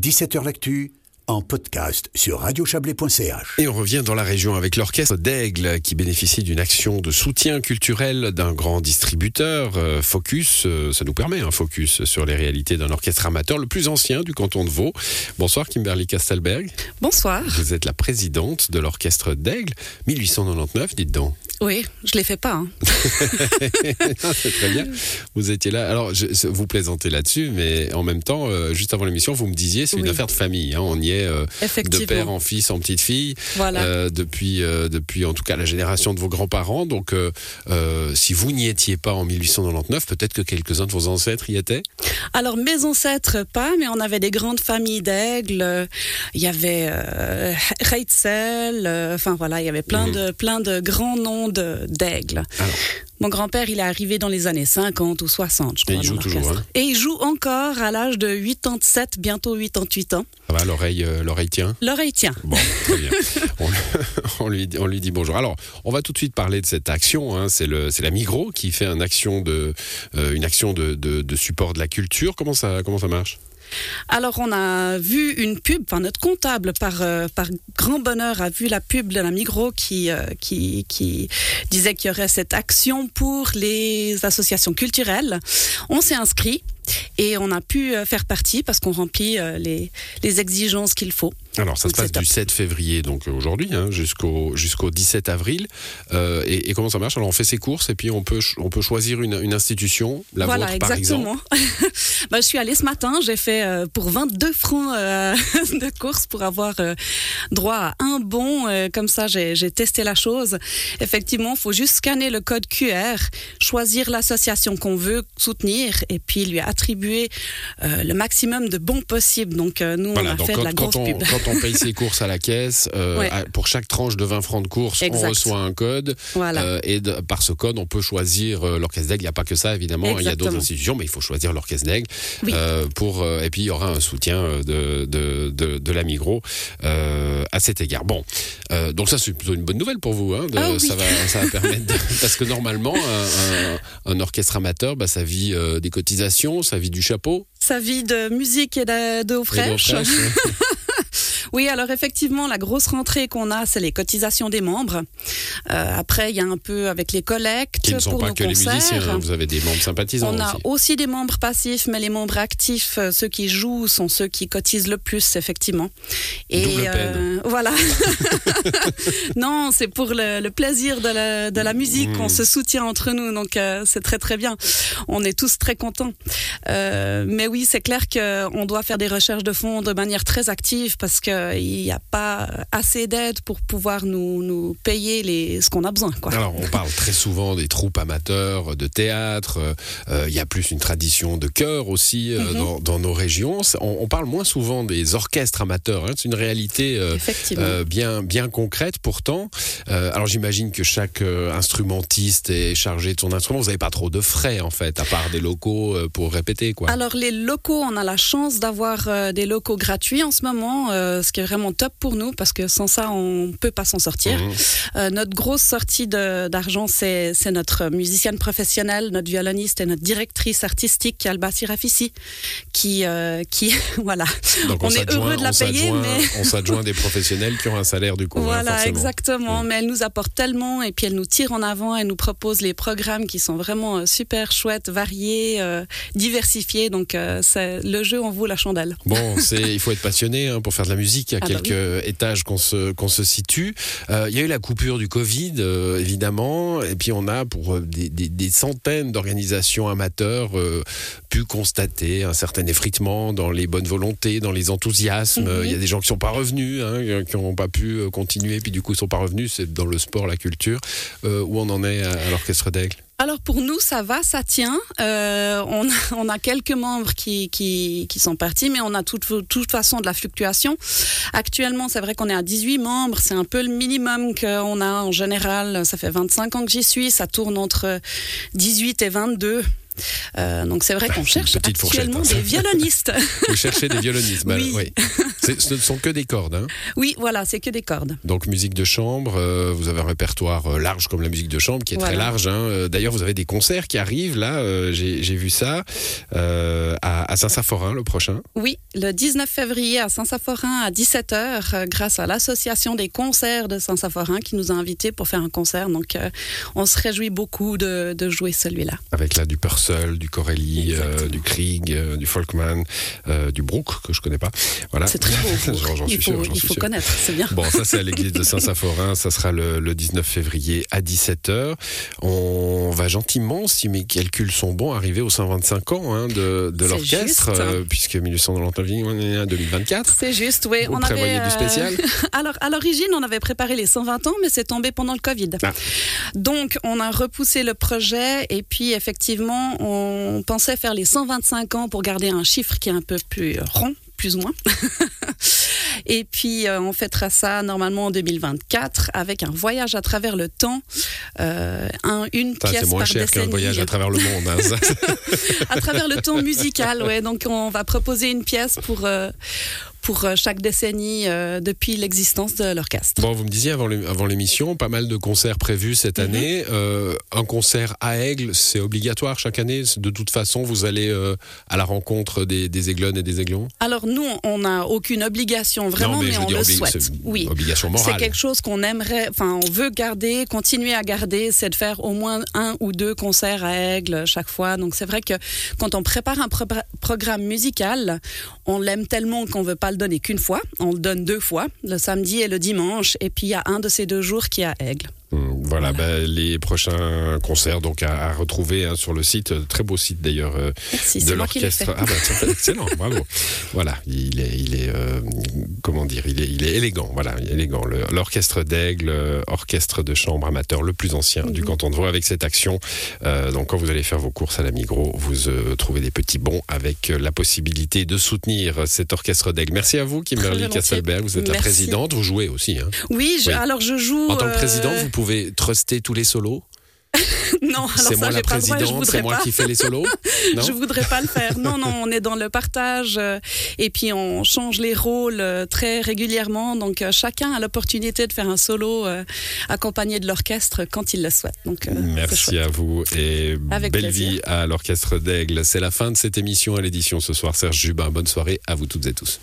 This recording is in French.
17h L'actu en podcast sur radiochablais.ch. Et on revient dans la région avec l'orchestre d'Aigle qui bénéficie d'une action de soutien culturel d'un grand distributeur. Euh, Focus, euh, ça nous permet un focus sur les réalités d'un orchestre amateur le plus ancien du canton de Vaud. Bonsoir Kimberly Castelberg. Bonsoir. Vous êtes la présidente de l'orchestre d'Aigle, 1899, dites donc. Oui, je les fais pas. Hein. C'est très bien. Vous étiez là. Alors, je, vous plaisantez là-dessus, mais en même temps, euh, juste avant l'émission, vous me disiez, c'est une affaire de famille. hein. On y est euh, de père en fils, en petite fille, Voilà. euh, depuis, euh, depuis en tout cas la génération de vos grands-parents. Donc, euh, euh, si vous n'y étiez pas en 1899, peut-être que quelques-uns de vos ancêtres y étaient? Alors, mes ancêtres, pas, mais on avait des grandes familles d'aigles. Il y avait euh, Reitzel, euh, enfin voilà, il y avait plein, Mhm. de, plein de grands noms d'aigles. Mon grand-père, il est arrivé dans les années 50 ou 60, je Et crois. il joue toujours, hein. Et il joue encore à l'âge de 87, bientôt 88 ans. Ça va, l'oreille, euh, l'oreille tient. L'oreille tient. Bon, très bien. on, on lui, on lui dit bonjour. Alors, on va tout de suite parler de cette action. hein. C'est le, c'est la Migros qui fait une action de, euh, une action de, de, de support de la culture. Comment ça, comment ça marche? Alors, on a vu une pub, enfin, notre comptable, par, euh, grand bonheur, a vu la pub de la Migros qui, euh, qui, disait qu'il y aurait cette action pour les associations culturelles. On s'est inscrit et on a pu euh, faire partie parce qu'on remplit les exigences qu'il faut. Alors, ça se passe du 7 février, donc euh, aujourd'hui, hein, jusqu'au jusqu'au 17 avril. Euh, et, et comment ça marche? Alors, on fait ses courses et puis on peut, on peut choisir une, une institution, la voilà, vôtre par exemple. exactement. Bah, je suis allée ce matin, j'ai fait euh, pour 22 francs euh, de course pour avoir droit à un bon. comme ça, j'ai testé la chose. Effectivement, il faut juste scanner le code QR, choisir l'association qu'on veut soutenir et puis lui attribuer le maximum de bons possibles. Donc, nous, Voilà, on a donc fait quand, de la grosse on, pub. Quand on paye ses courses à la caisse, euh, Ouais. à- pour chaque tranche de 20 francs de course, on reçoit un code. Voilà. Euh, et de- par ce code, on peut choisir euh, l'orchestre d'aigle. Il n'y a pas que ça, évidemment. Il y a d'autres institutions, mais il faut choisir l'orchestre d'aigle. Oui. Pour, et puis, il y aura un soutien de, de, de, de la Migros à cet égard. Bon, donc ça, c'est plutôt une bonne nouvelle pour vous. Hein, de- Ah oui. ça, va, ça va permettre de- Parce que normalement, un, un- un orchestre amateur, bah, ça vit des cotisations, ça vit du chapeau. Sa vie de musique et de- fraîche. Oui, alors effectivement, la grosse rentrée qu'on a, c'est les cotisations des membres. Euh, après, il y a un peu avec les collectes Qui ne sont pour pas nos que les musiciens. hein. Vous avez des membres sympathisants On a aussi. aussi des membres passifs, mais les membres actifs, euh, ceux qui jouent, sont ceux qui cotisent le plus, effectivement. Et Double peine. euh, voilà. non, c'est pour le, le plaisir de la, de la musique, Mmh. on se soutient entre nous, donc euh, c'est très très bien. On est tous très contents. Mais oui, c'est clair qu'on doit faire des recherches de fonds de manière très active parce qu'il n'y a pas assez d'aide pour pouvoir nous, nous payer les, ce qu'on a besoin. Quoi. Alors, on parle très souvent des troupes amateurs de théâtre. euh, euh, Il y a plus une tradition de chœur aussi euh, Mhm. dans, dans nos régions. On, on parle moins souvent des orchestres amateurs. hein. C'est une réalité euh, euh, bien, bien concrète pourtant. Euh, alors, j'imagine que chaque euh, instrumentiste est chargé de son instrument. Vous n'avez pas trop de frais, en fait, à part des locaux euh, pour répéter. Quoi. Alors les locaux, on a la chance d'avoir euh, des locaux gratuits en ce moment, euh, ce qui est vraiment top pour nous parce que sans ça, on peut pas s'en sortir. Mhm. Euh, notre grosse sortie d'argent, c'est c'est notre musicienne professionnelle, notre violoniste et notre directrice artistique, Alba Sirafissi, qui, euh, qui voilà. Donc, on est heureux de la payer, mais On s'adjoint des professionnels qui ont un salaire du coup. hein, voilà, exactement. Mm. Mais elle nous apporte tellement et puis elle nous tire en avant. Elle nous propose les programmes qui sont vraiment euh, super chouettes, variés, euh, diversifiés. Donc le jeu en vaut la chandelle. Bon, c'est, il faut être passionné hein, pour faire de la musique. A Ah bah quelques étages qu'on se, qu'on se situe. Euh, il y a eu la coupure du Covid, euh, évidemment. Et puis on a, pour euh, des, des- des centaines d'organisations amateurs, euh, pu constater un certain effritement dans les bonnes volontés, dans les enthousiasmes. Mhm. Il y a des gens qui sont pas revenus, hein, qui n'ont pas pu continuer, puis du coup ils sont pas revenus. C'est dans le sport, la culture. Où on en est à, à l'Orchestre d'Aigle? Alors pour nous, ça va, ça tient. Euh, on, a, on a quelques membres qui, qui, qui sont partis, mais on a toute, toute façon de la fluctuation. Actuellement, c'est vrai qu'on est à 18 membres, c'est un peu le minimum qu'on a en général. Ça fait 25 ans que j'y suis, ça tourne entre 18 et 22. Euh, donc c'est vrai Bah, qu'on cherche actuellement hein, des violonistes. Vous cherchez des violonistes. bah, Oui. oui. Ce ne sont que des cordes. Hein. Oui, voilà, c'est que des cordes. Donc musique de chambre, euh, vous avez un répertoire euh, large comme la musique de chambre qui est très large. hein. Euh, D'ailleurs, vous avez des concerts qui arrivent là. euh, J'ai vu ça euh, à, à Saint-Saphorin le prochain. Oui, le 19 février à Saint-Saphorin à 17h, euh, grâce à l'association des concerts de Saint-Saphorin qui nous a invités pour faire un concert. Donc, on se réjouit beaucoup de, de jouer celui-là. Avec là du Purcell, du Corelli, du Krieg, du Folkman, du Brook que je connais pas. Voilà. C'est très J'en- il suis faut, sûr, il faut connaître, c'est bien. Bon, ça c'est à l'église de Saint-Saphorin, ça sera le, le 19 février à 17h. On va gentiment, si mes calculs sont bons, arriver aux 125 ans hein, de, de l'orchestre, juste. euh, puisque 1899, on est à 2024. C'est juste, oui. Vous on prévoyez avait, du spécial Alors, à l'origine, on avait préparé les 120 ans, mais c'est tombé pendant le Covid. Ah. Donc, on a repoussé le projet et puis, effectivement, on pensait faire les 125 ans pour garder un chiffre qui est un peu plus rond, plus ou moins. et puis, euh, on fêtera ça normalement en 2024 avec un voyage à travers le temps, euh, un, une pièce C'est moins par cher qu'un décennie. voyage à travers le monde. hein, ça. à travers le temps musical, ouais. Donc on va proposer une pièce pour euh, pour euh, chaque décennie euh, depuis l'existence de l'orchestre. Bon, vous me disiez avant l'é- avant l'émission, pas mal de concerts prévus cette Mhm. année. Euh, un concert à Aigle, c'est obligatoire chaque année? De toute façon, vous allez euh, à la rencontre des, des aiglons et des aiglons. Alors nous, on n'a aucune obligation vraiment, non, mais, mais, on dire, le souhaite. c'est Oui. obligation C'est morale. quelque chose qu'on aimerait, enfin, on veut garder, continuer à garder, c'est de faire au moins un ou deux concerts à Aigle chaque fois. Donc c'est vrai que quand on prépare un pro- programme musical, on l'aime tellement qu'on veut pas le donner qu'une fois. On le donne deux fois, le samedi et le dimanche. Et puis il y a un de ces deux jours qui à Aigle. Hum, Voilà, ben, les prochains concerts donc à, à retrouver hein, sur le site, euh, très beau site d'ailleurs euh, de l'orchestre. Ah bah, tiens, excellent, bravo. Voilà, il est, il est, euh, comment dire, il est, il est élégant. Voilà, il est élégant. L'orchestre d'Aigle, euh, orchestre de chambre amateur le plus ancien du Mhm. canton de Vaud avec cette action. Euh, donc quand vous allez faire vos courses à la Migros, vous euh, trouvez des petits bons avec euh, la possibilité de soutenir cet orchestre d'Aigle. Merci à vous, Kimberly. Castelberg. Vous êtes la présidente, vous jouez aussi. Hein. Oui, je- Oui. alors je joue. En tant que euh, présidente, vous pouvez truster tous les solos. Non, alors C'est ça, moi la présidente, c'est moi pas. qui fais les solos. Non je voudrais pas le faire. Non, non, on est dans le partage euh, et puis on change les rôles euh, très régulièrement. Donc euh, chacun a l'opportunité de faire un solo accompagné de l'orchestre quand il le souhaite. Donc Merci à vous et Avec belle plaisir. vie à l'orchestre d'Aigle. C'est la fin de cette émission à l'édition ce soir. Serge Jubin, bonne soirée à vous toutes et tous.